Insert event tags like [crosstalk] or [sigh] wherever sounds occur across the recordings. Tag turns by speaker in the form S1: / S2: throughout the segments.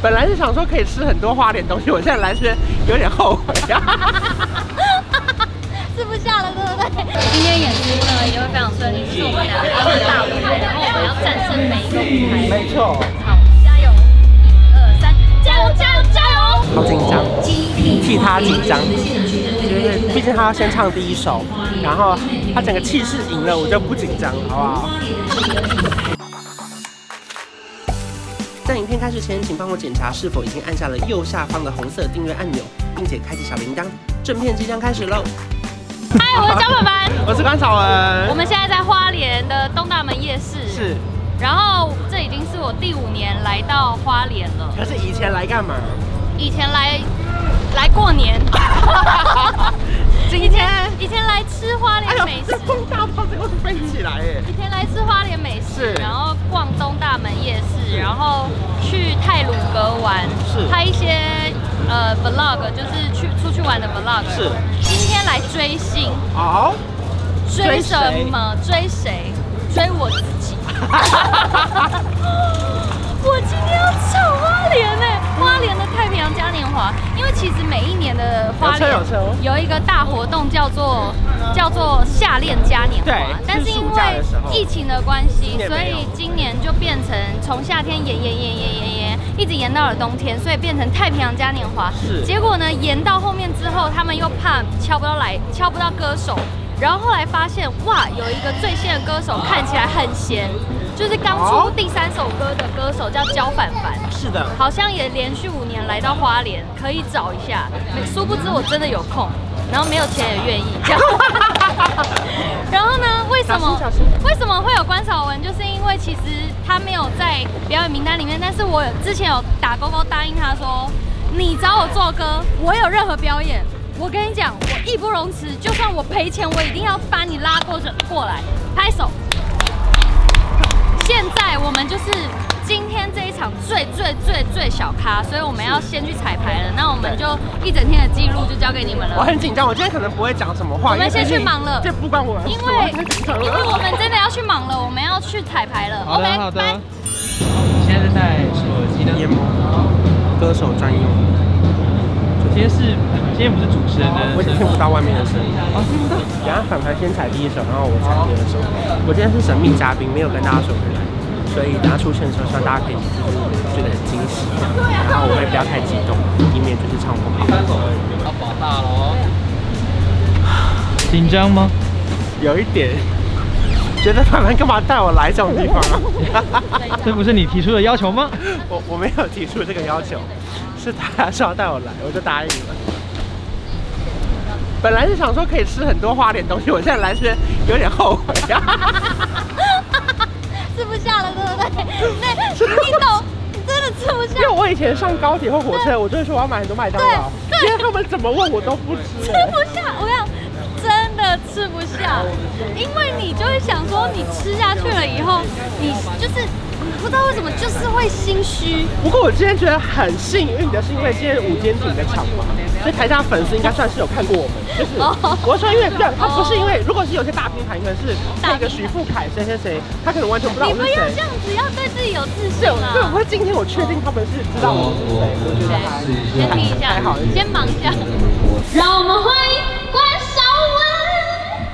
S1: 本来是想说可以吃很多花莲东西，我现在来这边有点后悔。[laughs]
S2: 吃不下了，对不对？今天演出呢也会非常顺利，是我们俩都是大舞台，然后我们要战胜每一个舞台。
S1: 没错。
S2: 好，加油！一二三，加油加油加油！
S1: 好紧张，替他紧张，就是毕竟他要先唱第一首，然后他整个气势赢了，我就不紧张，好不好？在影片开始前，请帮我检查是否已经按下了右下方的红色订阅按钮，并且开启小铃铛。正片即将开始喽！
S2: 嗨，我是 [laughs] 焦凡凡，
S1: 我是关草文。
S2: 我们现在在花莲的东大门夜市。
S1: 是。
S2: 然后这已经是我第五年来到花莲了。
S1: 可是以前来干嘛？
S2: 以前来来过年。[laughs] 今天以前来吃花莲美食。
S1: 风大炮最后飞起来哎！
S2: 以前来吃花莲美食，然后逛东大门夜市，然后去泰鲁阁玩，拍一些呃 vlog，就是去出去玩的 vlog。是。今天来追星。哦。追什么？追谁？追我自己。[laughs] 有一个大活动叫做叫做夏恋嘉年华，但是因为疫情的关系，所以今年就变成从夏天延延延延延延，一直延到了冬天，所以变成太平洋嘉年华。是，结果呢，延到后面之后，他们又怕敲不到来，敲不到歌手，然后后来发现哇，有一个最新的歌手看起来很闲。就是刚出第三首歌的歌手叫焦凡凡，是的，好像也连续五年来到花莲，可以找一下。殊不知我真的有空，然后没有钱也愿意这样。[laughs] 然后呢？为什么？为什么会有关晓文？就是因为其实他没有在表演名单里面，但是我之前有打勾勾答应他说，你找我做歌，我有任何表演，我跟你讲，我义不容辞，就算我赔钱，我一定要把你拉过去过来拍手。现在我们就是今天这一场最最最最小咖，所以我们要先去彩排了。那我们就一整天的记录就交给你们了。
S1: 我很紧张，我今天可能不会讲什么话。
S2: 我们先去忙了，
S1: 这不关我。
S2: 因为因为我们真的要去忙了，我们要去彩排了。
S3: 好的
S2: OK，
S3: 好的。你现在是在手机的
S1: 研磨，歌手专用。
S3: 首先是今天不是主持人的，
S1: 我已经听不到外面的声音。哦，听不到。等下反派先踩第一首，然后我踩第二首。我今天是神秘嘉宾，没有跟大家说回来。所以等他出现的时候，希望大家可以就是觉得很惊喜，然后我也不要太激动，以免就是唱不好。
S3: 要保大喽！紧张吗？
S1: 有一点，觉得凡凡干嘛带我来这种地方啊？[laughs] [laughs]
S3: 这不是你提出的要求吗？
S1: 我我没有提出这个要求，是他说要带我来，我就答应了。本来是想说可以吃很多花莲东西，我现在来这边有点后悔。
S2: 啊吃不下了，对不对？那你懂，真的吃不下。
S1: 因为我以前上高铁或火车，我就会说我要买很多麦当劳。对，因为他们怎么问我都不吃。
S2: 吃不下，我要真的吃不下，因为你就会想说，你吃下去了以后，你就是。不知道为什么就是会心虚。
S1: 不过我今天觉得很幸运的是，因为今天是五间亭的场嘛，所以台下粉丝应该算是有看过我们。就是我说，因为不，他不是因为，如果是有些大平台，可能是那个徐富凯谁谁谁，他可能完全不知道我是谁。
S2: 你不要这样子，要对自己有自信啊！
S1: 对，我今天我确定他们是知道我是谁，我觉得还
S2: 先听一下，好，先忙一下。让我们欢迎关韶文。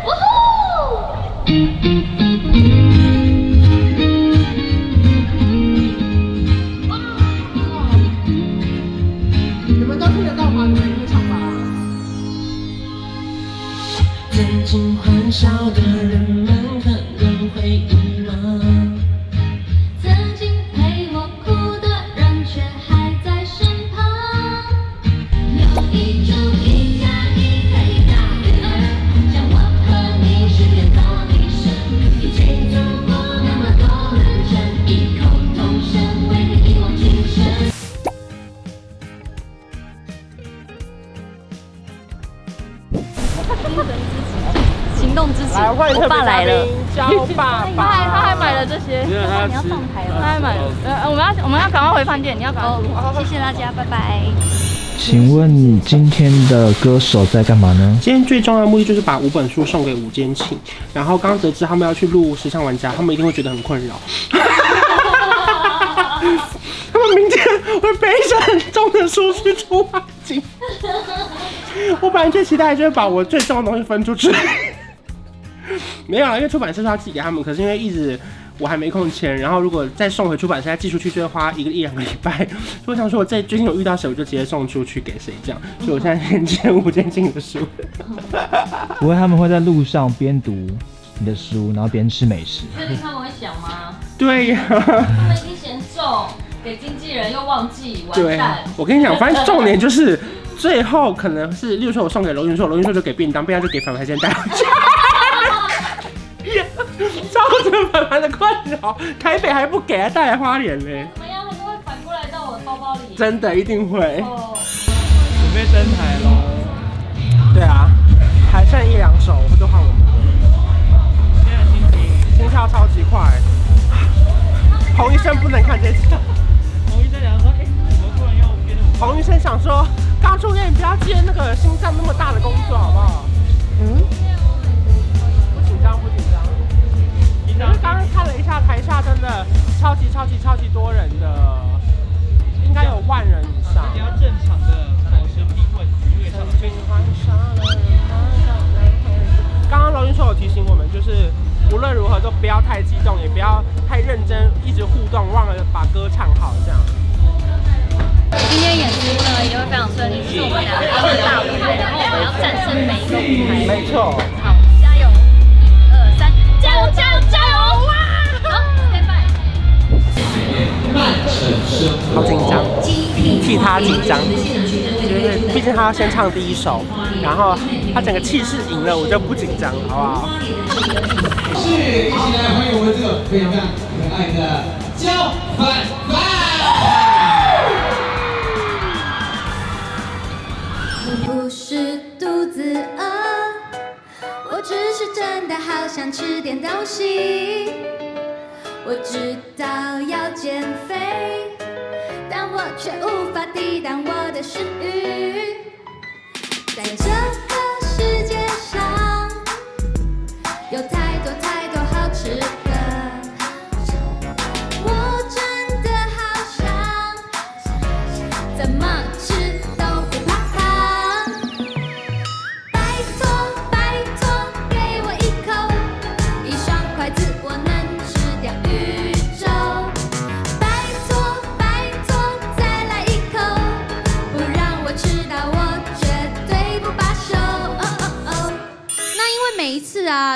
S2: 呜呼！
S4: 曾经欢笑的人
S2: 我爸来了，
S1: 焦爸爸，
S2: 他还他还买了这些，你要上台了，他还买了，呃，我们要我们要赶快回饭店，你要赶快，谢谢大家，拜拜。
S3: 请问你今天的歌手在干嘛呢？
S1: 今天最重要的目的就是把五本书送给五间庆，然后刚刚得知他们要去录《时尚玩家》，他们一定会觉得很困扰。[laughs] 他们明天会背着很重的书去出发金。我本来最期待就是把我最重的东西分出去。[laughs] 没有啊，因为出版社是要寄给他们，可是因为一直我还没空签，然后如果再送回出版社再寄出去，就会花一个一两个礼拜。[laughs] 所以我想说，我在最近有遇到谁，我就直接送出去给谁这样。所以我现在先签吴建静的书。[laughs]
S3: 不会，他们会在路上边读你的书，然后边吃美食。
S5: 所以他们会想吗？
S1: 对呀、啊。
S5: 他们已经嫌重，给经纪人又忘记，完蛋。
S1: 我跟你讲，反正重点就是最后可能是，例如说我送给罗云硕，罗云硕就给便当，便当就给反派先带回家。造成凡凡的困扰，台北还不给他带来花莲嘞？
S5: 怎么样？他就会反过来到我的包包里？
S1: 真的一定会。
S5: 哦、
S3: 准备登台喽！
S1: 对啊，还剩一两首，就换我们。现在心情心跳超级快。洪医生不能看这次。
S3: 洪医生想说：“哎、欸，怎么突然要变得……”
S1: 洪医生想说：“刚出院，你不要接那个心脏那么大的工作，好不好？”嗯。刚刚看了一下台下，真的超级超级超级多人的，应该有万人以上。比较正常的保持平稳，因为他们最喜欢杀了刚刚罗云说有提醒我们，就是无论如何都不要太激动，也不要太认真，一直互动，忘了把歌唱好这样。
S5: 今天演出呢也会非常顺利，是我们俩他们大舞台，然后我们要战胜每一个舞台。
S1: 没错。
S5: 好
S1: 紧张，替他紧张，就是毕竟他要先唱第一首，然后他整个气势赢了，我就不紧张，好不好？
S6: 是，一起来欢迎我们这个非常非常可爱的焦凡凡。
S2: 我不是肚子饿，我只是真的好想吃点东西。我知道要减肥。却无法抵挡我的食欲，在这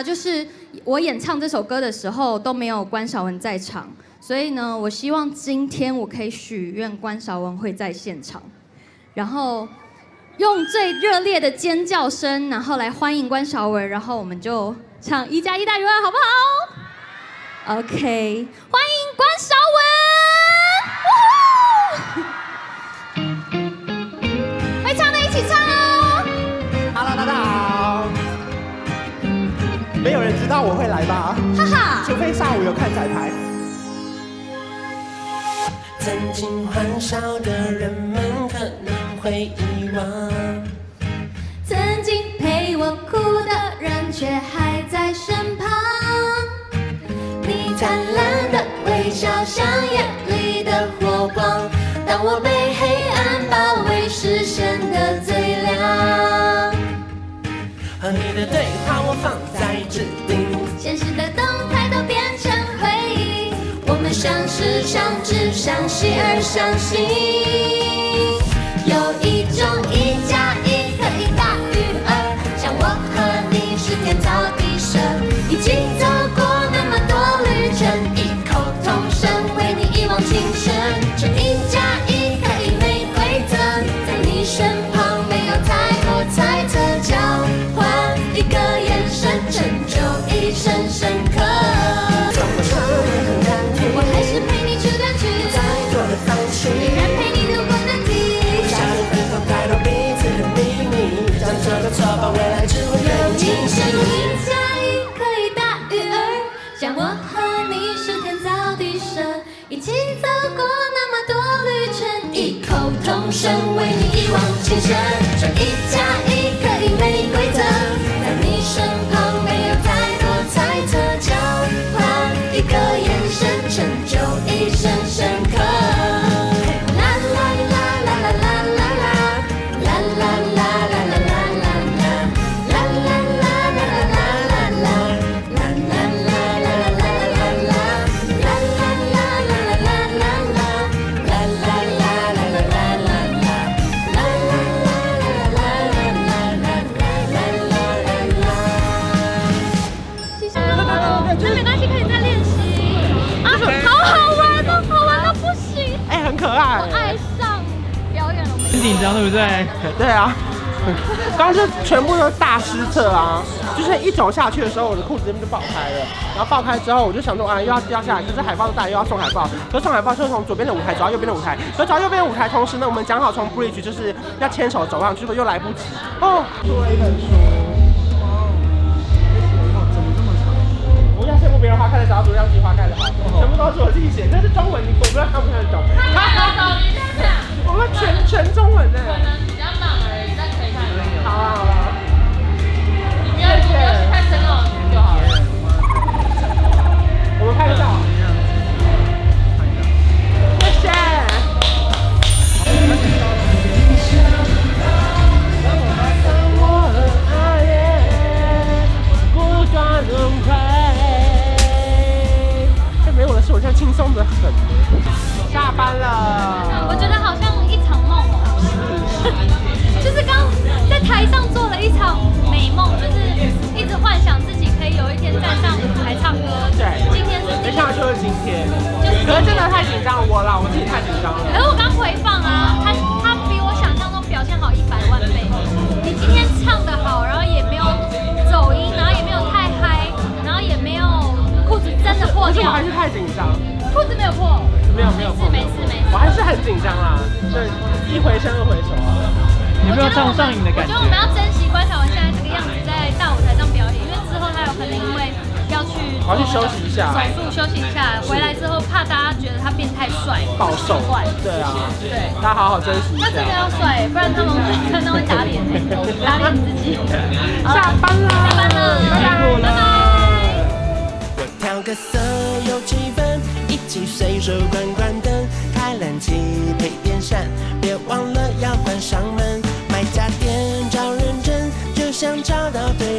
S2: 就是我演唱这首歌的时候都没有关晓文在场，所以呢，我希望今天我可以许愿关晓文会在现场，然后用最热烈的尖叫声，然后来欢迎关晓文，然后我们就唱一加一大于二，好不好？OK，欢迎关晓文，
S1: 我会来吧？哈哈，除非下午有看彩排。曾经欢笑的人们可能会遗忘，
S2: 曾经陪我哭的人却还在身旁。你灿烂的微笑像夜里的火光，当我被黑暗包围时显得最亮。
S1: 和你的
S2: 对相识、相知、相惜而相信，有一种一加一可以大于二，像我和你是天造地设，一起走我和你是天造地设，一起走过那么多旅程，异口同声为你一往情深。这一加
S3: 很紧张，对不对？[laughs]
S1: 对啊。刚刚就全部都是大失策啊！就是一走下去的时候，我的裤子这边就爆开了。然后爆开之后，我就想说啊，又要掉下来。可是海报都带，又要送海报。可是送海报就是从左边的舞台走到右边的舞台。可是走到右边的舞台，同时呢，我们讲好从 bridge 就是要牵手走上去，又来不及。哦，出了一本书。哇，怎么这么长？不要羡慕别人花开的早，独让自己花开的好。全部都是我自己写，但是中文你我不知道看不看得懂。[laughs] 我们全全中文的。可能比较慢而已，但可以看。好啊，好啊。
S2: 你不要不要去看深奥就好了我们拍个照。很紧张啦，就，一回生二回熟啊。有没有唱上瘾的感觉？我觉得我们要珍惜关晓雯现在这个样子，在大舞台上表演。因为之后她有可能因为要去，好去休息一下，手术休息一下，回来之后怕大家觉得他变太帅，暴瘦，对啊，对，大家好好珍惜。他真的要帅，不然他们可能会打脸，打脸自己。[laughs] 下班了，下班了，拜拜，拜拜。我调个色有气氛，一起随手关闪，别忘了要关上门。买家电找认真，就像找到对。